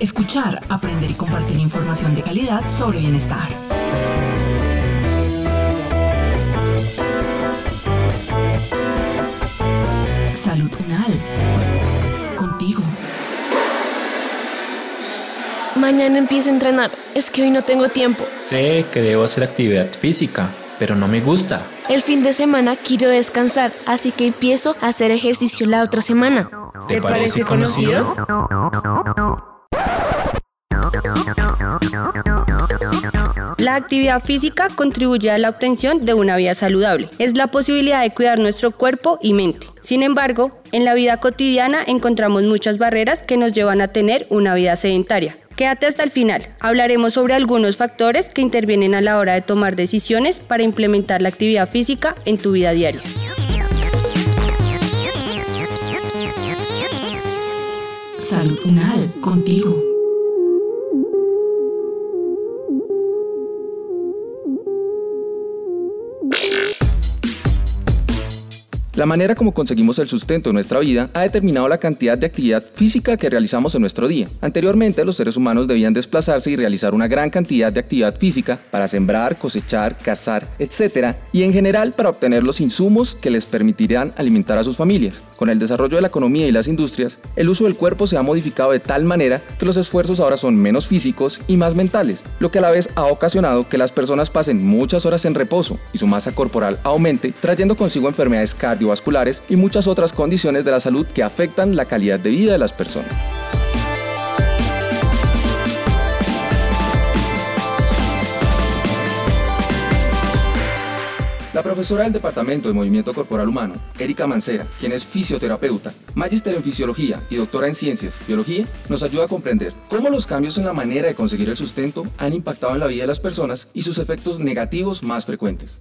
Escuchar, aprender y compartir información de calidad sobre bienestar. Salud Unal. Contigo. Mañana empiezo a entrenar. Es que hoy no tengo tiempo. Sé que debo hacer actividad física, pero no me gusta. El fin de semana quiero descansar, así que empiezo a hacer ejercicio la otra semana. ¿Te, parece conocido? Actividad física contribuye a la obtención de una vida saludable. Es la posibilidad de cuidar nuestro cuerpo y mente. Sin embargo, en la vida cotidiana encontramos muchas barreras que nos llevan a tener una vida sedentaria. Quédate hasta el final. Hablaremos sobre algunos factores que intervienen a la hora de tomar decisiones para implementar la actividad física en tu vida diaria. Salud contigo. La manera como conseguimos el sustento de nuestra vida ha determinado la cantidad de actividad física que realizamos en nuestro día. Anteriormente, los seres humanos debían desplazarse y realizar una gran cantidad de actividad física para sembrar, cosechar, cazar, etc. y en general para obtener los insumos que les permitirían alimentar a sus familias. Con el desarrollo de la economía y las industrias, el uso del cuerpo se ha modificado de tal manera que los esfuerzos ahora son menos físicos y más mentales, lo que a la vez ha ocasionado que las personas pasen muchas horas en reposo y su masa corporal aumente, trayendo consigo enfermedades cardiovasculares y muchas otras condiciones de la salud que afectan la calidad de vida de las personas. La profesora del Departamento de Movimiento Corporal Humano, Erika Mancera, quien es fisioterapeuta, magíster en fisiología y doctora en ciencias, biología, nos ayuda a comprender cómo los cambios en la manera de conseguir el sustento han impactado en la vida de las personas y sus efectos negativos más frecuentes.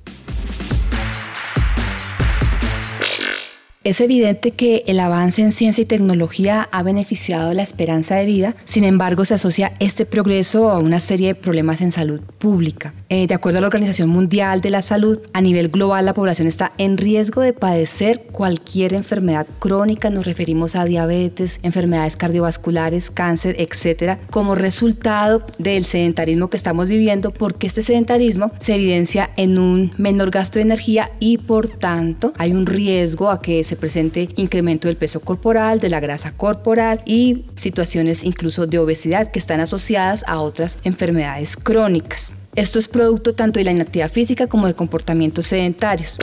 Es evidente que el avance en ciencia y tecnología ha beneficiado la esperanza de vida, sin embargo se asocia este progreso a una serie de problemas en salud pública. Eh, de acuerdo a la Organización Mundial de la Salud, a nivel global la población está en riesgo de padecer cualquier enfermedad crónica, nos referimos a diabetes, enfermedades cardiovasculares, cáncer, etcétera, como resultado del sedentarismo que estamos viviendo, porque este sedentarismo se evidencia en un menor gasto de energía y por tanto hay un riesgo a que se presente incremento del peso corporal, de la grasa corporal y situaciones incluso de obesidad que están asociadas a otras enfermedades crónicas. Esto es producto tanto de la inactividad física como de comportamientos sedentarios.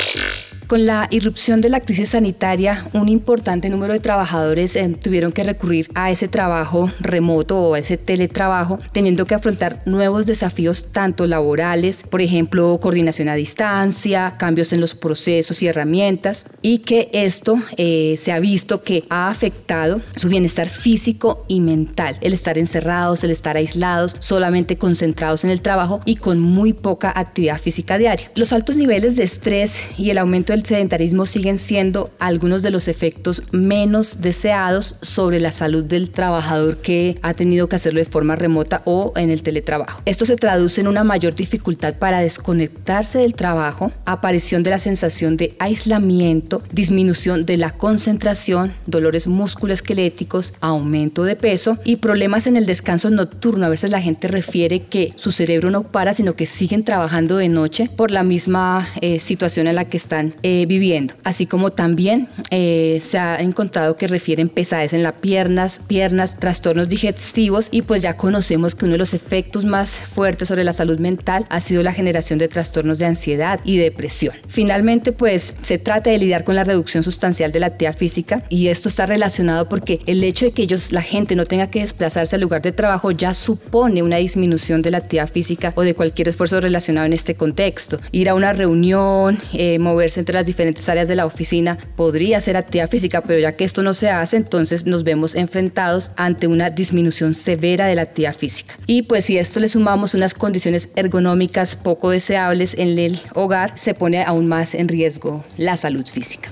Con la irrupción de la crisis sanitaria, un importante número de trabajadores eh, tuvieron que recurrir a ese trabajo remoto o a ese teletrabajo, teniendo que afrontar nuevos desafíos tanto laborales, por ejemplo, coordinación a distancia, cambios en los procesos y herramientas, y que esto eh, se ha visto que ha afectado su bienestar físico y mental, el estar encerrados, el estar aislados, solamente concentrados en el trabajo y con muy poca actividad física diaria. Los altos niveles de estrés y el aumento del sedentarismo siguen siendo algunos de los efectos menos deseados sobre la salud del trabajador que ha tenido que hacerlo de forma remota o en el teletrabajo. Esto se traduce en una mayor dificultad para desconectarse del trabajo, aparición de la sensación de aislamiento, disminución de la concentración, dolores musculoesqueléticos, aumento de peso y problemas en el descanso nocturno. A veces la gente refiere que su cerebro no para, sino que siguen trabajando de noche por la misma eh, situación en la que están eh, viviendo. Así como también eh, se ha encontrado que refieren pesadez en las piernas, piernas, trastornos digestivos y pues ya conocemos que uno de los efectos más fuertes sobre la salud mental ha sido la generación de trastornos de ansiedad y depresión. Finalmente pues se trata de lidiar con la reducción sustancial de la actividad física y esto está relacionado porque el hecho de que ellos, la gente no tenga que desplazarse al lugar de trabajo ya supone una disminución de la actividad física o de cualquier esfuerzo relacionado en este contexto. Ir a una reunión, eh, moverse entre las diferentes áreas de la oficina podría ser actividad física, pero ya que esto no se hace, entonces nos vemos enfrentados ante una disminución severa de la actividad física. Y pues si esto le sumamos unas condiciones ergonómicas poco deseables en el hogar, se pone aún más en riesgo la salud física.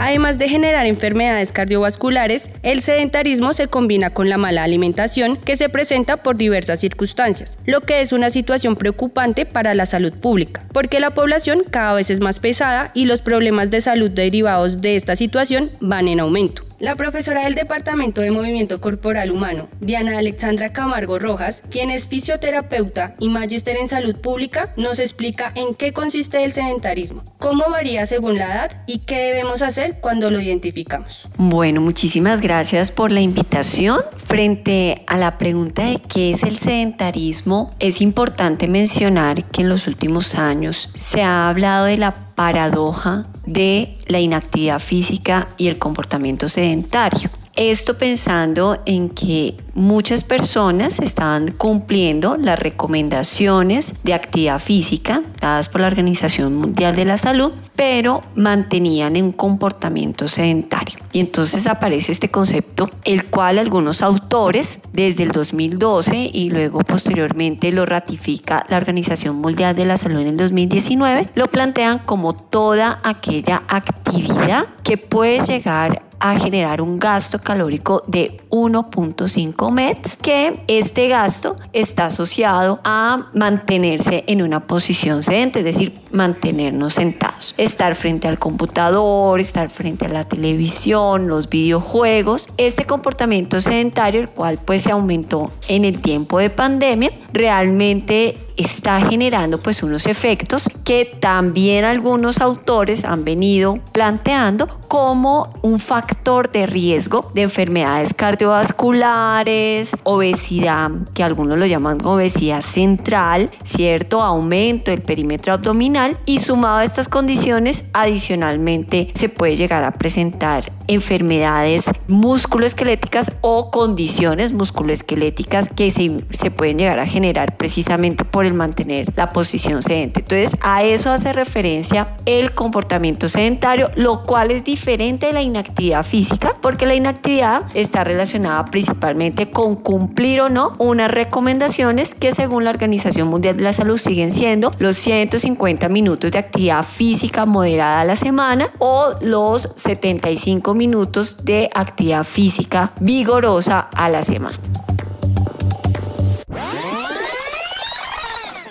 Además de generar enfermedades cardiovasculares, el sedentarismo se combina con la mala alimentación que se presenta por diversas circunstancias, lo que es una situación preocupante para la salud pública, porque la población cada vez es más pesada y los problemas de salud derivados de esta situación van en aumento. La profesora del Departamento de Movimiento Corporal Humano, Diana Alexandra Camargo Rojas, quien es fisioterapeuta y magíster en salud pública, nos explica en qué consiste el sedentarismo, cómo varía según la edad y qué debemos hacer cuando lo identificamos. Bueno, muchísimas gracias por la invitación. Frente a la pregunta de qué es el sedentarismo, es importante mencionar que en los últimos años se ha hablado de la paradoja de la inactividad física y el comportamiento sedentario. Esto pensando en que muchas personas estaban cumpliendo las recomendaciones de actividad física dadas por la Organización Mundial de la Salud, pero mantenían un comportamiento sedentario. Y entonces aparece este concepto, el cual algunos autores desde el 2012 y luego posteriormente lo ratifica la Organización Mundial de la Salud en el 2019, lo plantean como toda aquella actividad que puede llegar a generar un gasto calórico de 1.5 METs, que este gasto está asociado a mantenerse en una posición sedente, es decir, mantenernos sentados, estar frente al computador, estar frente a la televisión, los videojuegos. Este comportamiento sedentario, el cual pues se aumentó en el tiempo de pandemia, realmente está generando pues unos efectos que también algunos autores han venido planteando como un factor de riesgo de enfermedades cardiovasculares, obesidad, que algunos lo llaman obesidad central, cierto aumento del perímetro abdominal y sumado a estas condiciones adicionalmente se puede llegar a presentar enfermedades musculoesqueléticas o condiciones musculoesqueléticas que se, se pueden llegar a generar precisamente por el mantener la posición sedente. Entonces a eso hace referencia el comportamiento sedentario, lo cual es diferente de la inactividad física porque la inactividad está relacionada principalmente con cumplir o no unas recomendaciones que según la Organización Mundial de la Salud siguen siendo los 150 minutos de actividad física moderada a la semana o los 75 minutos de actividad física vigorosa a la semana.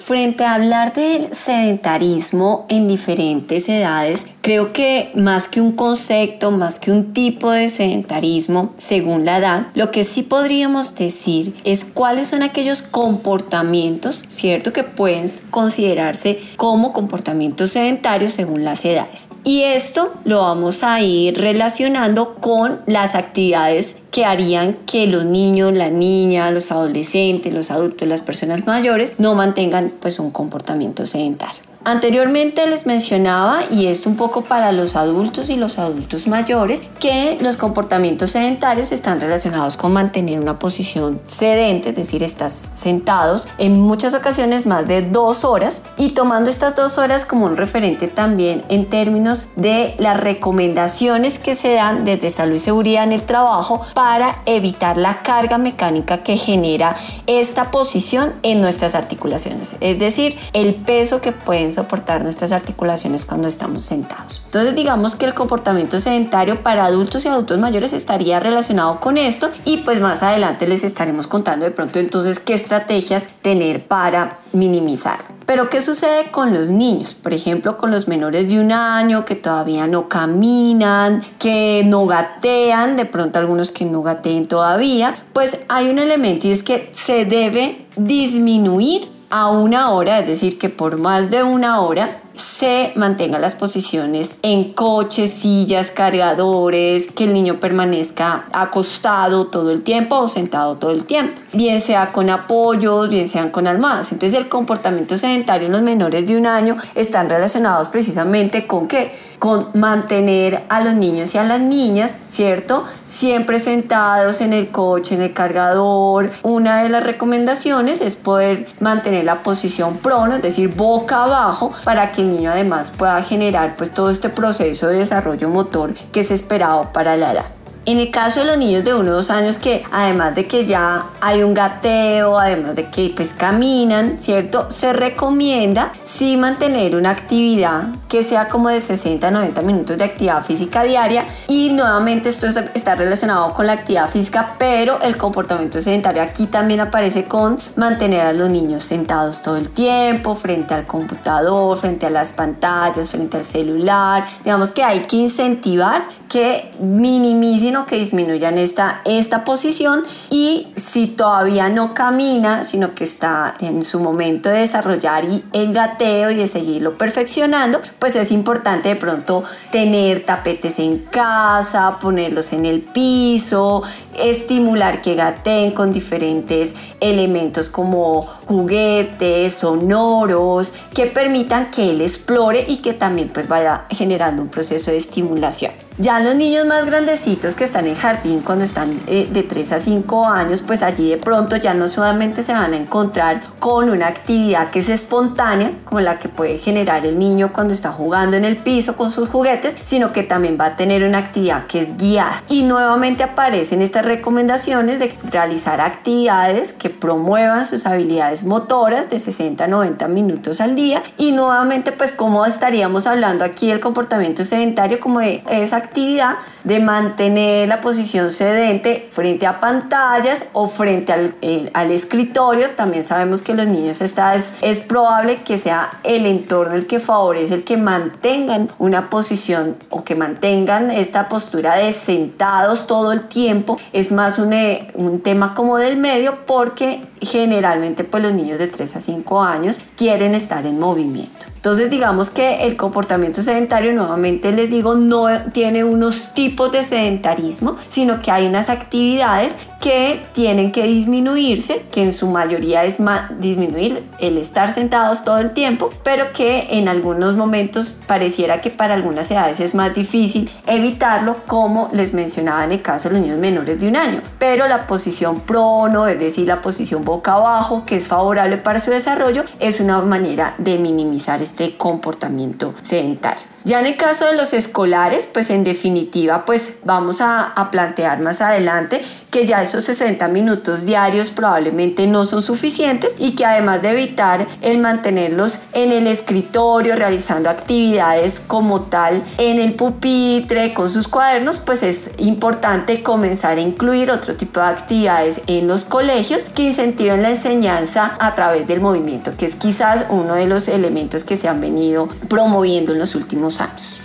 Frente a hablar del sedentarismo en diferentes edades, creo que más que un concepto, más que un tipo de sedentarismo, según la edad, lo que sí podríamos decir es cuáles son aquellos comportamientos, ¿cierto? Que pueden considerarse como comportamientos sedentarios según las edades. Y esto lo vamos a ir relacionando con las actividades que harían que los niños, las niñas, los adolescentes, los adultos, las personas mayores no mantengan pues un comportamiento sedentario. Anteriormente les mencionaba, y esto un poco para los adultos y los adultos mayores, que los comportamientos sedentarios están relacionados con mantener una posición sedente, es decir, estás sentados en muchas ocasiones más de dos horas y tomando estas dos horas como un referente también en términos de las recomendaciones que se dan desde salud y seguridad en el trabajo para evitar la carga mecánica que genera esta posición en nuestras articulaciones, es decir, el peso que pueden soportar nuestras articulaciones cuando estamos sentados. Entonces digamos que el comportamiento sedentario para adultos y adultos mayores estaría relacionado con esto y pues más adelante les estaremos contando de pronto entonces qué estrategias tener para minimizar. Pero ¿qué sucede con los niños? Por ejemplo, con los menores de un año que todavía no caminan, que no gatean, de pronto algunos que no gateen todavía, pues hay un elemento y es que se debe disminuir a una hora, es decir, que por más de una hora se mantengan las posiciones en coches, sillas, cargadores, que el niño permanezca acostado todo el tiempo o sentado todo el tiempo, bien sea con apoyos, bien sean con almohadas. Entonces el comportamiento sedentario en los menores de un año están relacionados precisamente con qué? Con mantener a los niños y a las niñas, ¿cierto? Siempre sentados en el coche, en el cargador. Una de las recomendaciones es poder mantener la posición prono, es decir, boca abajo, para que el niño además pueda generar pues todo este proceso de desarrollo motor que es esperado para la edad. En el caso de los niños de 1 o 2 años que además de que ya hay un gateo, además de que pues caminan, ¿cierto? Se recomienda sí mantener una actividad que sea como de 60 a 90 minutos de actividad física diaria y nuevamente esto está relacionado con la actividad física, pero el comportamiento sedentario aquí también aparece con mantener a los niños sentados todo el tiempo, frente al computador, frente a las pantallas, frente al celular. Digamos que hay que incentivar que minimicen que disminuyan esta, esta posición y si todavía no camina, sino que está en su momento de desarrollar el gateo y de seguirlo perfeccionando, pues es importante de pronto tener tapetes en casa, ponerlos en el piso, estimular que gateen con diferentes elementos como juguetes, sonoros, que permitan que él explore y que también pues vaya generando un proceso de estimulación. Ya los niños más grandecitos que están en jardín cuando están eh, de 3 a 5 años, pues allí de pronto ya no solamente se van a encontrar con una actividad que es espontánea, como la que puede generar el niño cuando está jugando en el piso con sus juguetes, sino que también va a tener una actividad que es guiada. Y nuevamente aparecen estas recomendaciones de realizar actividades que promuevan sus habilidades motoras de 60 a 90 minutos al día. Y nuevamente, pues como estaríamos hablando aquí del comportamiento sedentario como de esa actividad de mantener la posición sedente frente a pantallas o frente al, al escritorio. También sabemos que los niños esta es, probable que sea el entorno el que favorece el que mantengan una posición o que mantengan esta postura de sentados todo el tiempo. Es más un, eh, tema como del medio porque generalmente pues los niños de 3 a 5 años quieren estar en movimiento. Entonces digamos que el comportamiento sedentario, nuevamente les digo, no tiene unos tipos de sedentarismo, sino que hay unas actividades que tienen que disminuirse, que en su mayoría es disminuir el estar sentados todo el tiempo, pero que en algunos momentos pareciera que para algunas edades es más difícil evitarlo, como les mencionaba en el caso de los niños menores de un año. Pero la posición prono, es decir, la posición boca abajo, que es favorable para su desarrollo, es una manera de minimizar este comportamiento sedentario. Ya en el caso de los escolares, pues en definitiva, pues vamos a, a, plantear más adelante que ya esos 60 minutos diarios probablemente no son suficientes y que además de evitar el mantenerlos en el escritorio realizando actividades como tal en el pupitre con sus cuadernos, pues es importante comenzar a incluir otro tipo de actividades en los colegios que incentiven la enseñanza a través del movimiento, que es quizás uno de los elementos que se han venido promoviendo en los últimos años.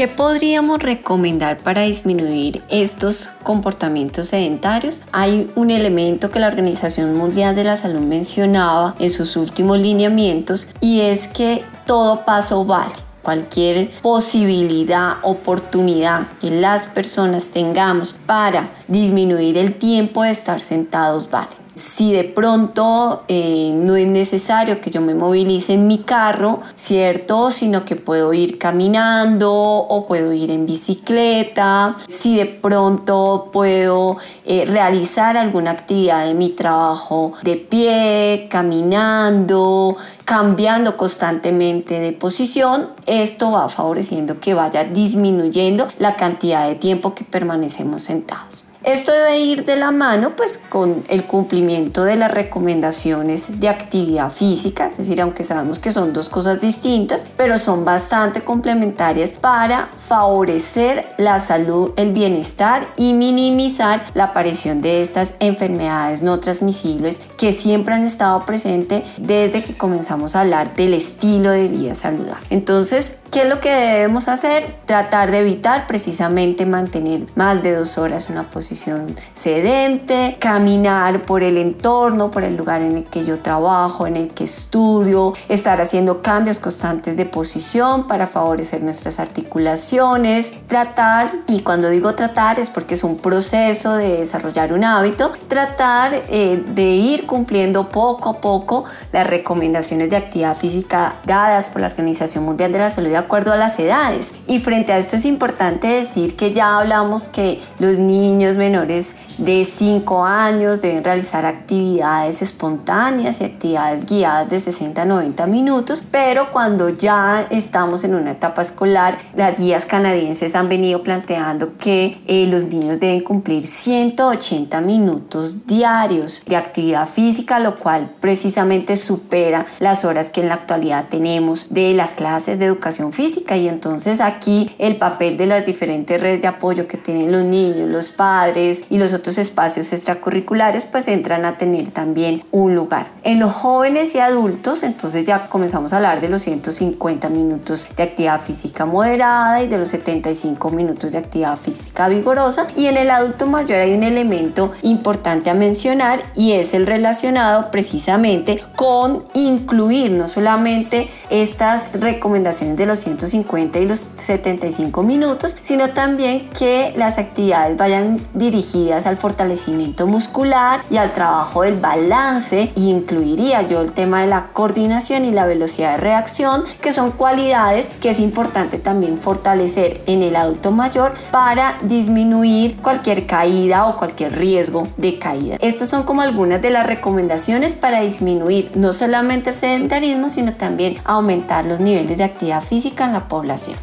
¿Qué podríamos recomendar para disminuir estos comportamientos sedentarios? Hay un elemento que la Organización Mundial de la Salud mencionaba en sus últimos lineamientos y es que todo paso vale cualquier posibilidad, oportunidad que las personas tengamos para disminuir el tiempo de estar sentados vale si de pronto eh, no es necesario que yo me movilice en mi carro, ¿cierto? Sino que puedo ir caminando o puedo ir en bicicleta, si de pronto puedo eh, realizar alguna actividad de mi trabajo de pie, caminando, cambiando constantemente de posición, esto va favoreciendo que vaya disminuyendo la cantidad de tiempo que permanecemos sentados. Esto debe ir de la mano pues con el cumplimiento de las recomendaciones de actividad física, es decir, aunque sabemos que son dos cosas distintas, pero son bastante complementarias para favorecer la salud, el bienestar y minimizar la aparición de estas enfermedades no transmisibles que siempre han estado presentes desde que comenzamos a hablar del estilo de vida saludable. Entonces, ¿Qué es lo que debemos hacer? Tratar de evitar precisamente mantener más de dos horas una posición sedente, caminar por el entorno, por el lugar en el que yo trabajo, en el que estudio, estar haciendo cambios constantes de posición para favorecer nuestras articulaciones, tratar, y cuando digo tratar es porque es un proceso de desarrollar un hábito, tratar eh, de ir cumpliendo poco a poco las recomendaciones de actividad física dadas por la Organización Mundial de la Salud acuerdo a las edades. Y frente a esto es importante decir que ya hablamos que los niños menores de 5 años deben realizar actividades espontáneas y actividades guiadas de 60 a 90 minutos, pero cuando ya estamos en una etapa escolar, las guías canadienses han venido planteando que eh, los niños deben cumplir 180 minutos diarios de actividad física, lo cual precisamente supera las horas que en la actualidad tenemos de las clases de educación física y entonces aquí el papel de las diferentes redes de apoyo que tienen los niños, los padres y los otros espacios extracurriculares pues entran a tener también un lugar. En los jóvenes y adultos entonces ya comenzamos a hablar de los 150 minutos de actividad física moderada y de los 75 minutos de actividad física vigorosa y en el adulto mayor hay un elemento importante a mencionar y es el relacionado precisamente con incluir no solamente estas recomendaciones de los 150 y los 75 minutos, sino también que las actividades vayan dirigidas al fortalecimiento muscular y al trabajo del balance y incluiría yo el tema de la coordinación y la velocidad de reacción, que son cualidades que es importante también fortalecer en el adulto mayor para disminuir cualquier caída o cualquier riesgo de caída. Estas son como algunas de las recomendaciones para disminuir no solamente el sedentarismo, sino también aumentar los niveles de actividad física en la población.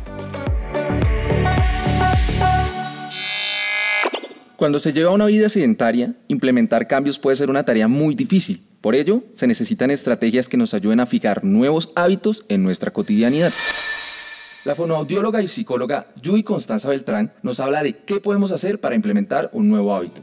Cuando se lleva una vida sedentaria, implementar cambios puede ser una tarea muy difícil. Por ello, se necesitan estrategias que nos ayuden a fijar nuevos hábitos en nuestra cotidianidad. La fonoaudióloga y psicóloga Yui Constanza Beltrán nos habla de qué podemos hacer para implementar un nuevo hábito.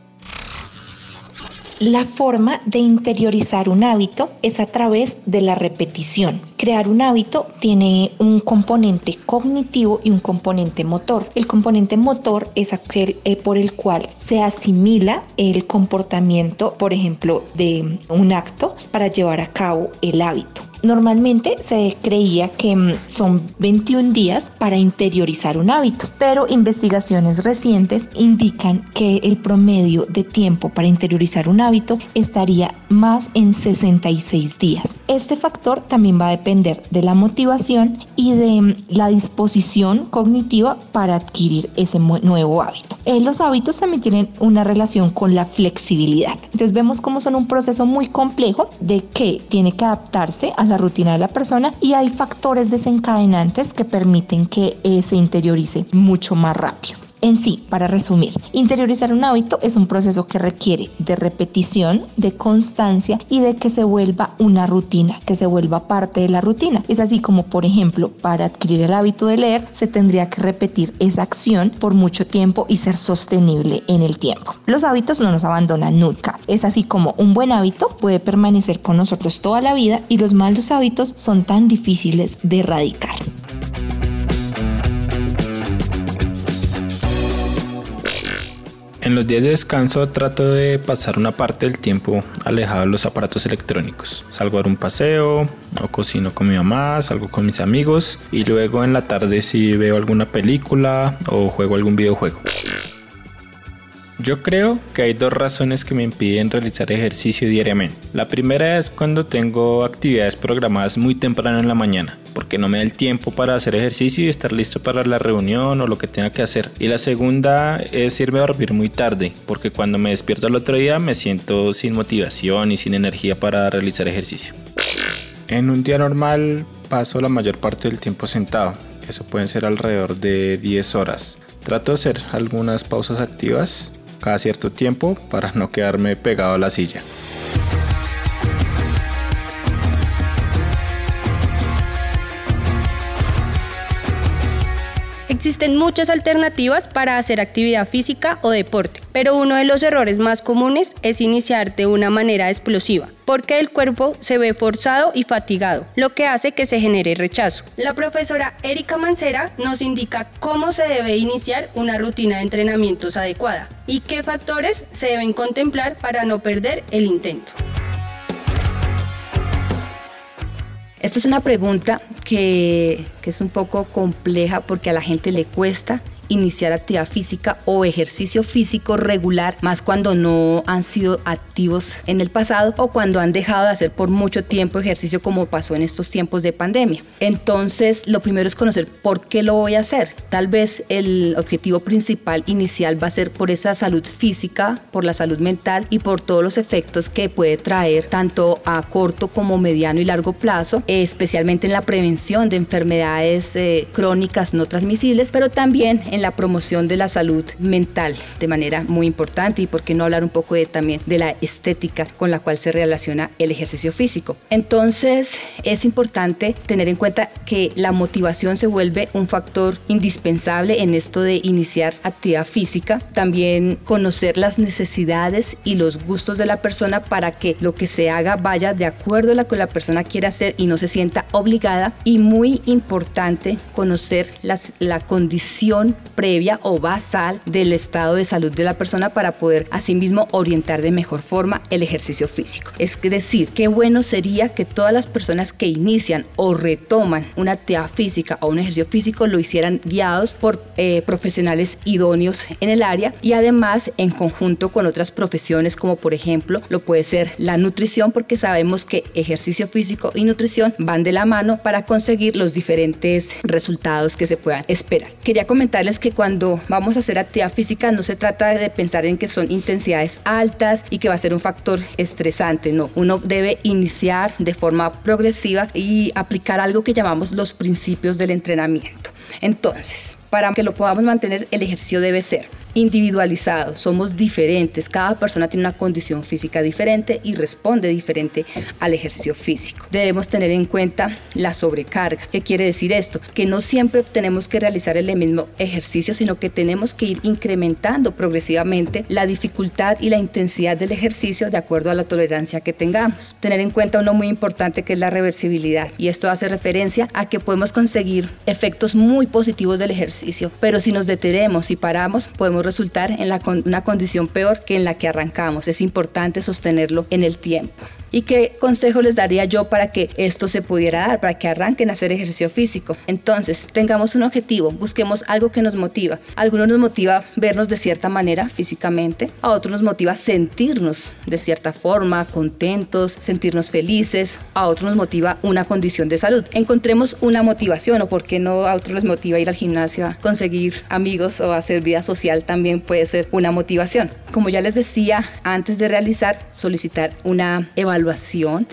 La forma de interiorizar un hábito es a través de la repetición. Crear un hábito tiene un componente cognitivo y un componente motor. El componente motor es aquel eh, por el cual se asimila el comportamiento, por ejemplo, de un acto para llevar a cabo el hábito. Normalmente se creía que mm, son 21 días para interiorizar un hábito, pero investigaciones recientes indican que el promedio de tiempo para interiorizar un hábito estaría más en 66 días. Este factor también va a depender de la motivación y de mm, la disposición cognitiva para adquirir ese nuevo hábito. Eh, los hábitos también tienen una relación con la flexibilidad. Entonces vemos cómo son un proceso muy complejo de que tiene que adaptarse a la rutina de la persona y hay factores desencadenantes que permiten que se interiorice mucho más rápido. En sí, para resumir, interiorizar un hábito es un proceso que requiere de repetición, de constancia y de que se vuelva una rutina, que se vuelva parte de la rutina. Es así como, por ejemplo, para adquirir el hábito de leer, se tendría que repetir esa acción por mucho tiempo y ser sostenible en el tiempo. Los hábitos no nos abandonan nunca. Es así como un buen hábito puede permanecer con nosotros toda la vida y los malos hábitos son tan difíciles de erradicar. En los días de descanso trato de pasar una parte del tiempo alejado de los aparatos electrónicos. Salgo a dar un paseo, o cocino con mi mamá, salgo con mis amigos y luego en la tarde si veo alguna película o juego algún videojuego. Yo creo que hay dos razones que me impiden realizar ejercicio diariamente. La primera es cuando tengo actividades programadas muy temprano en la mañana, porque no me da el tiempo para hacer ejercicio y estar listo para la reunión o lo que tenga que hacer. Y la segunda es irme a dormir muy tarde, porque cuando me despierto el otro día me siento sin motivación y sin energía para realizar ejercicio. En un día normal paso la mayor parte del tiempo sentado, eso pueden ser alrededor de 10 horas. Trato de hacer algunas pausas activas cada cierto tiempo para no quedarme pegado a la silla. Existen muchas alternativas para hacer actividad física o deporte, pero uno de los errores más comunes es iniciar de una manera explosiva, porque el cuerpo se ve forzado y fatigado, lo que hace que se genere rechazo. La profesora Erika Mancera nos indica cómo se debe iniciar una rutina de entrenamientos adecuada y qué factores se deben contemplar para no perder el intento. Esta es una pregunta que, que, es un poco compleja porque a la gente le cuesta iniciar actividad física o ejercicio físico regular, más cuando no han sido activos en el pasado o cuando han dejado de hacer por mucho tiempo ejercicio como pasó en estos tiempos de pandemia. Entonces, lo primero es conocer por qué lo voy a hacer. Tal vez el objetivo principal inicial va a ser por esa salud física, por la salud mental y por todos los efectos que puede traer tanto a corto como mediano y largo plazo, especialmente en la prevención de enfermedades eh, crónicas no transmisibles, pero también en la promoción de la salud mental de manera muy importante y por qué no hablar un poco de, también de la estética con la cual se relaciona el ejercicio físico. Entonces es importante tener en cuenta que la motivación se vuelve un factor indispensable en esto de iniciar actividad física, también conocer las necesidades y los gustos de la persona para que lo que se haga vaya de acuerdo a lo que la persona quiere hacer y no se sienta obligada y muy importante conocer las, la condición previa o basal del estado de salud de la persona para poder asimismo orientar de mejor forma el ejercicio físico. Es decir, qué bueno sería que todas las personas que inician o retoman una actividad física o un ejercicio físico lo hicieran guiados por eh, profesionales idóneos en el área y además en conjunto con otras profesiones como por ejemplo lo puede ser la nutrición porque sabemos que ejercicio físico y nutrición van de la mano para conseguir los diferentes resultados que se puedan esperar. Quería comentarles que cuando vamos a hacer actividad física no se trata de pensar en que son intensidades altas y que va a ser un factor estresante, no. Uno debe iniciar de forma progresiva y aplicar algo que llamamos los principios del entrenamiento. Entonces, para que lo podamos mantener, el ejercicio debe ser individualizado, somos diferentes, cada persona tiene una condición física diferente y responde diferente al ejercicio físico. Debemos tener en cuenta la sobrecarga. ¿Qué quiere decir esto? Que no siempre tenemos que realizar el mismo ejercicio, sino que tenemos que ir incrementando progresivamente la dificultad y la intensidad del ejercicio de acuerdo a la tolerancia que tengamos. Tener en cuenta uno muy importante que es la reversibilidad y esto hace referencia a que podemos conseguir efectos muy positivos del ejercicio, pero si nos detenemos y paramos podemos resultar en la, una condición peor que en la que arrancamos. Es importante sostenerlo en el tiempo. ¿Y qué consejo les daría yo para que esto se pudiera dar, para que arranquen a hacer ejercicio físico? Entonces, tengamos un objetivo, busquemos algo que nos motiva. A algunos nos motiva vernos de cierta manera físicamente, a otros nos motiva sentirnos de cierta forma, contentos, sentirnos felices, a otros nos motiva una condición de salud. Encontremos una motivación o por qué no a otros les motiva ir al gimnasio, a conseguir amigos o hacer vida social también puede ser una motivación. Como ya les decía, antes de realizar, solicitar una evaluación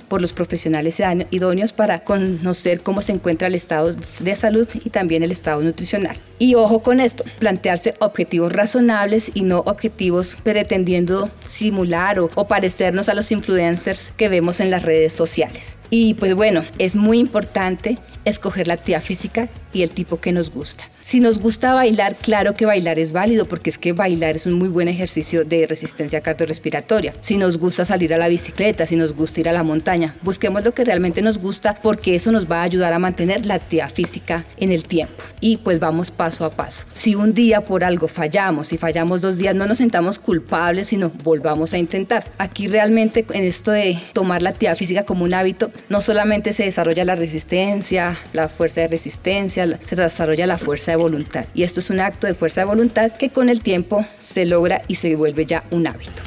por los profesionales idóneos para conocer cómo se encuentra el estado de salud y también el estado nutricional. Y ojo con esto, plantearse objetivos razonables y no objetivos pretendiendo simular o, o parecernos a los influencers que vemos en las redes sociales. Y pues bueno, es muy importante escoger la actividad física y el tipo que nos gusta. Si nos gusta bailar, claro que bailar es válido porque es que bailar es un muy buen ejercicio de resistencia cardiorrespiratoria. Si nos gusta salir a la bicicleta, si nos gusta ir a la montaña, busquemos lo que realmente nos gusta porque eso nos va a ayudar a mantener la actividad física en el tiempo. Y pues vamos paso a paso. Si un día por algo fallamos, si fallamos dos días, no nos sentamos culpables, sino volvamos a intentar. Aquí realmente en esto de tomar la actividad física como un hábito, no solamente se desarrolla la resistencia, la fuerza de resistencia, se desarrolla la fuerza de voluntad. Y esto es un acto de fuerza de voluntad que con el tiempo se logra y se vuelve ya un hábito.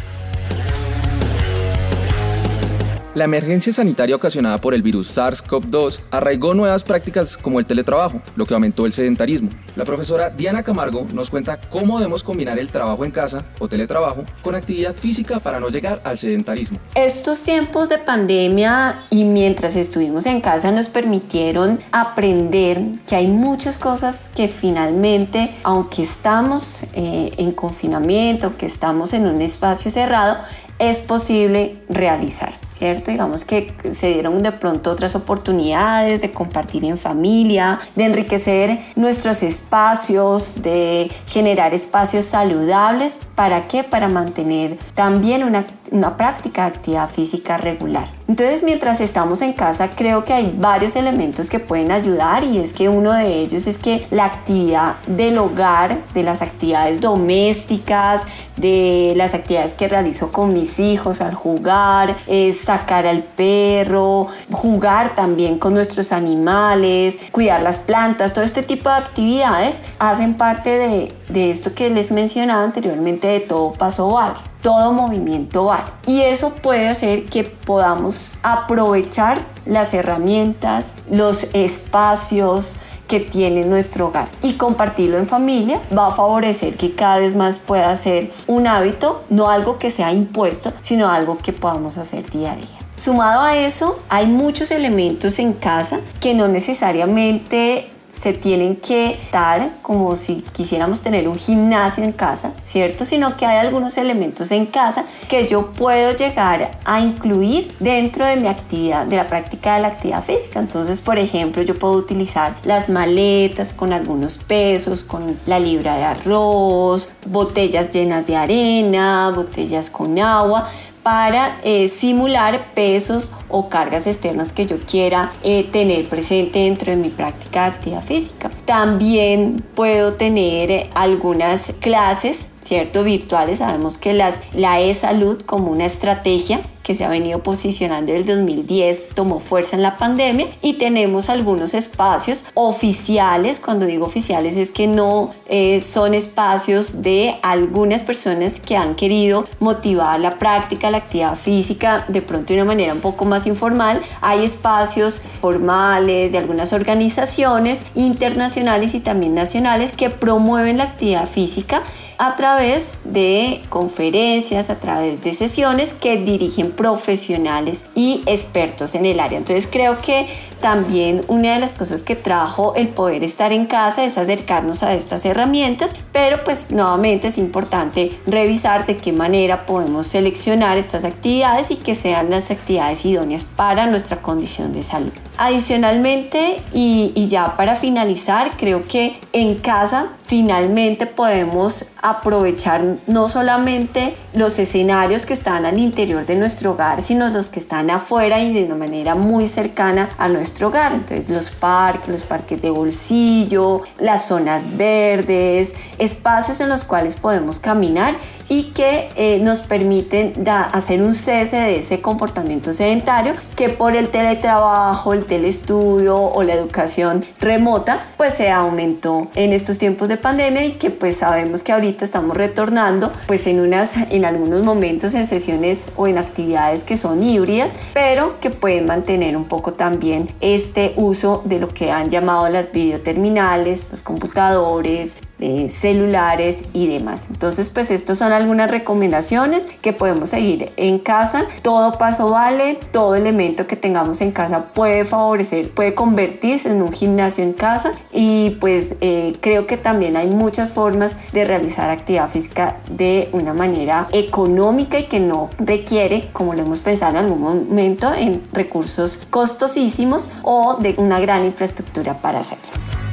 La emergencia sanitaria ocasionada por el virus SARS-CoV-2 arraigó nuevas prácticas como el teletrabajo, lo que aumentó el sedentarismo. La profesora Diana Camargo nos cuenta cómo debemos combinar el trabajo en casa o teletrabajo con actividad física para no llegar al sedentarismo. Estos tiempos de pandemia y mientras estuvimos en casa nos permitieron aprender que hay muchas cosas que finalmente, aunque estamos eh, en confinamiento, que estamos en un espacio cerrado, es posible realizar. ¿cierto? Digamos que se dieron de pronto otras oportunidades de compartir en familia, de enriquecer nuestros espacios, de generar espacios saludables. ¿Para qué? Para mantener también una, una práctica de actividad física regular. Entonces, mientras estamos en casa, creo que hay varios elementos que pueden ayudar y es que uno de ellos es que la actividad del hogar, de las actividades domésticas, de las actividades que realizo con mis hijos al jugar, es sacar al perro, jugar también con nuestros animales, cuidar las plantas, todo este tipo de actividades hacen parte de, de esto que les mencionaba anteriormente de todo paso vale todo movimiento vale. Y eso puede hacer que podamos aprovechar las herramientas, los espacios que tiene nuestro hogar y compartirlo en familia va a favorecer que cada vez más pueda ser un hábito, no algo que sea impuesto, sino algo que podamos hacer día a día. Sumado a eso, hay muchos elementos en casa que no necesariamente se tienen que dar como si quisiéramos tener un gimnasio en casa, ¿cierto? Sino que hay algunos elementos en casa que yo puedo llegar a incluir dentro de mi actividad, de la práctica de la actividad física. Entonces, por ejemplo, yo puedo utilizar las maletas con algunos pesos, con la libra de arroz, botellas llenas de arena, botellas con agua, para eh, simular pesos o cargas externas que yo quiera eh, tener presente dentro de mi práctica de actividad física. También puedo tener eh, algunas clases, ¿cierto? Virtuales. Sabemos que las, la e-salud como una estrategia que se ha venido posicionando desde el 2010, tomó fuerza en la pandemia y tenemos algunos espacios oficiales, cuando digo oficiales es que no eh, son espacios de algunas personas que han querido motivar la práctica, la actividad física de pronto de una manera un poco más informal. Hay espacios formales de algunas organizaciones internacionales y también nacionales que promueven la actividad física a través de conferencias, a través de sesiones que dirigen profesionales y expertos en el área. Entonces creo que también una de las cosas que trajo el poder estar en casa es acercarnos a estas herramientas, pero pues nuevamente es importante revisar de qué manera podemos seleccionar estas actividades y que sean las actividades idóneas para nuestra condición de salud. Adicionalmente, y, ya para finalizar, creo que en casa finalmente podemos aprovechar no solamente los escenarios que están al interior de nuestro hogar, sino los que están afuera y de una manera muy cercana a nuestro hogar. Entonces los parques, los parques de bolsillo, las zonas verdes, espacios en los cuales podemos caminar y que eh, nos permiten hacer un cese de ese comportamiento sedentario que por el teletrabajo, el telestudio o la educación remota pues se aumentó en estos tiempos de pandemia y que pues sabemos que ahorita estamos retornando pues en unas en algunos momentos en sesiones o en actividades que son híbridas pero que pueden mantener un poco también este uso de lo que han llamado las videoterminales, los computadores, eh, celulares y demás. Entonces, pues estos son algunas recomendaciones que podemos seguir en casa. Todo paso vale, todo elemento que tengamos en casa puede favorecer, puede convertirse en un gimnasio en casa y pues eh, creo que también hay muchas formas de realizar actividad física de una manera económica y que no requiere, como lo hemos pensado en algún momento, en recursos costosísimos o de una gran infraestructura para hacerlo.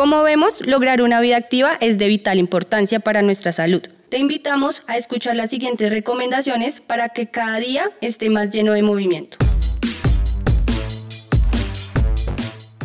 Como vemos, lograr una vida activa es de vital importancia para nuestra salud. Te invitamos a escuchar las siguientes recomendaciones para que cada día esté más lleno de movimiento.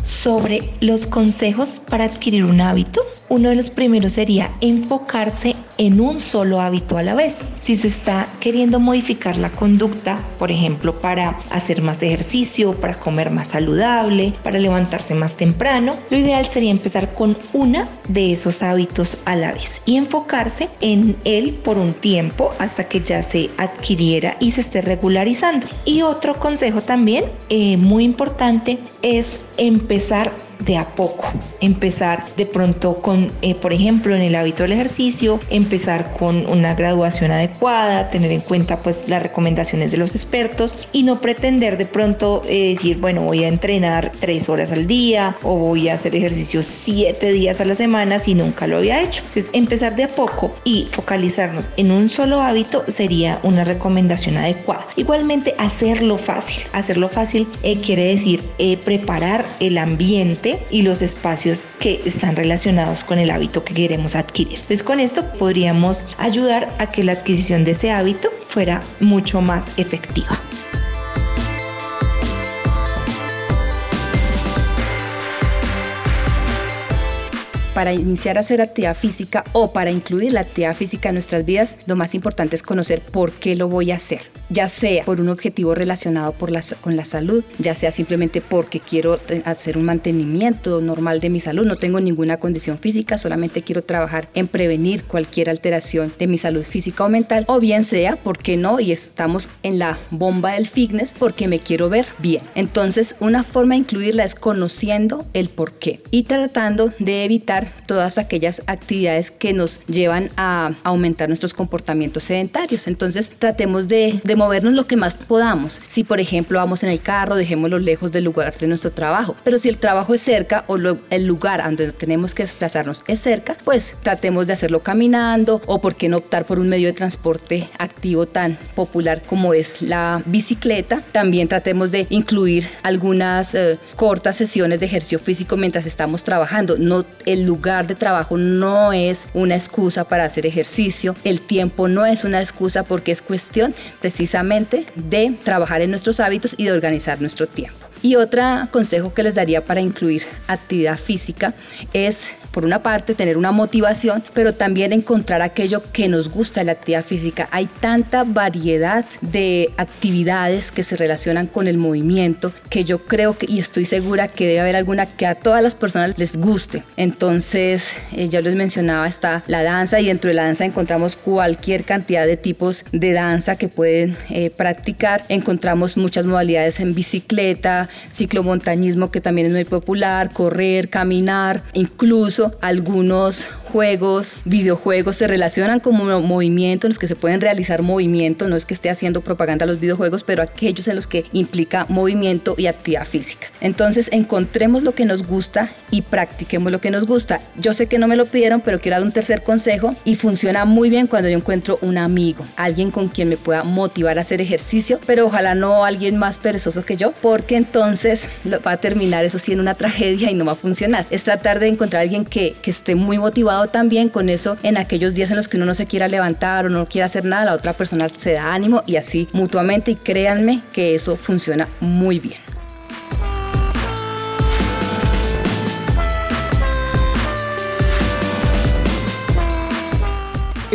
Sobre los consejos para adquirir un hábito, uno de los primeros sería enfocarse en un solo hábito a la vez. Si se está queriendo modificar la conducta, por ejemplo, para hacer más ejercicio, para comer más saludable, para levantarse más temprano, lo ideal sería empezar con una de esos hábitos a la vez y enfocarse en él por un tiempo hasta que ya se adquiriera y se esté regularizando. Y otro consejo también eh, muy importante es empezar de a poco empezar de pronto con, eh, por ejemplo, en el hábito del ejercicio, empezar con una graduación adecuada, tener en cuenta pues las recomendaciones de los expertos y no pretender de pronto eh, decir, bueno, voy a entrenar tres horas al día o voy a hacer ejercicio siete días a la semana si nunca lo había hecho. Entonces, empezar de a poco y focalizarnos en un solo hábito sería una recomendación adecuada. Igualmente, hacerlo fácil. Hacerlo fácil eh, quiere decir preparar el ambiente y los espacios que están relacionados con el hábito que queremos adquirir. Entonces, con esto podríamos ayudar a que la adquisición de ese hábito fuera mucho más efectiva. Para iniciar a hacer actividad física o para incluir la actividad física en nuestras vidas, lo más importante es conocer por qué lo voy a hacer ya sea por un objetivo relacionado con la salud, ya sea simplemente porque quiero hacer un mantenimiento normal de mi salud, no tengo ninguna condición física, solamente quiero trabajar en prevenir cualquier alteración de mi salud física o mental, o bien sea, porque no? Y estamos en la bomba del fitness porque me quiero ver bien. Entonces, una forma de incluirla es conociendo el por qué y tratando de evitar todas aquellas actividades que nos llevan a aumentar nuestros comportamientos sedentarios. Entonces, tratemos de movernos lo que más podamos. Si por ejemplo vamos en el carro, dejémoslo lejos del lugar de nuestro trabajo. Pero si el trabajo es cerca o el lugar donde tenemos que desplazarnos es cerca, pues tratemos de hacerlo caminando o por qué no optar por un medio de transporte activo tan popular como es la bicicleta. También tratemos de incluir algunas eh, cortas sesiones de ejercicio físico mientras estamos trabajando. No, el lugar de trabajo no es una excusa para hacer ejercicio. El tiempo no es una excusa porque es cuestión precisamente de trabajar en nuestros hábitos y de organizar nuestro tiempo. Y otro consejo que les daría para incluir actividad física es por una parte, tener una motivación, pero también encontrar aquello que nos gusta de la actividad física. Hay tanta variedad de actividades que se relacionan con el movimiento que yo creo que, y estoy segura que debe haber alguna que a todas las personas les guste. Entonces, eh, ya les mencionaba, está la danza y dentro de la danza encontramos cualquier cantidad de tipos de danza que pueden eh, practicar. Encontramos muchas modalidades en bicicleta, ciclomontañismo que también es muy popular, correr, caminar, incluso algunos juegos, videojuegos se relacionan como movimiento en los que se pueden realizar movimiento, no es que esté haciendo propaganda los videojuegos, pero aquellos en los que implica movimiento y actividad física. Entonces encontremos lo que nos gusta y practiquemos lo que nos gusta. Yo sé que no me lo pidieron, pero quiero dar un tercer consejo y funciona muy bien cuando yo encuentro un amigo, alguien con quien me pueda motivar a hacer ejercicio, pero ojalá no alguien más perezoso que yo, porque entonces va a terminar eso sí en una tragedia y no va a funcionar. Es tratar de encontrar a alguien que esté muy motivado también con eso en aquellos días en los que uno no se quiera levantar o no quiera hacer nada, la otra persona se da ánimo y así mutuamente y créanme que eso funciona muy bien.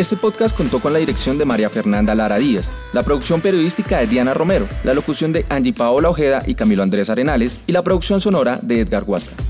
Este podcast contó con la dirección de María Fernanda Lara Díaz, la producción periodística de Diana Romero, la locución de Angie Paola Ojeda y Camilo Andrés Arenales y la producción sonora de Edgar Huasca.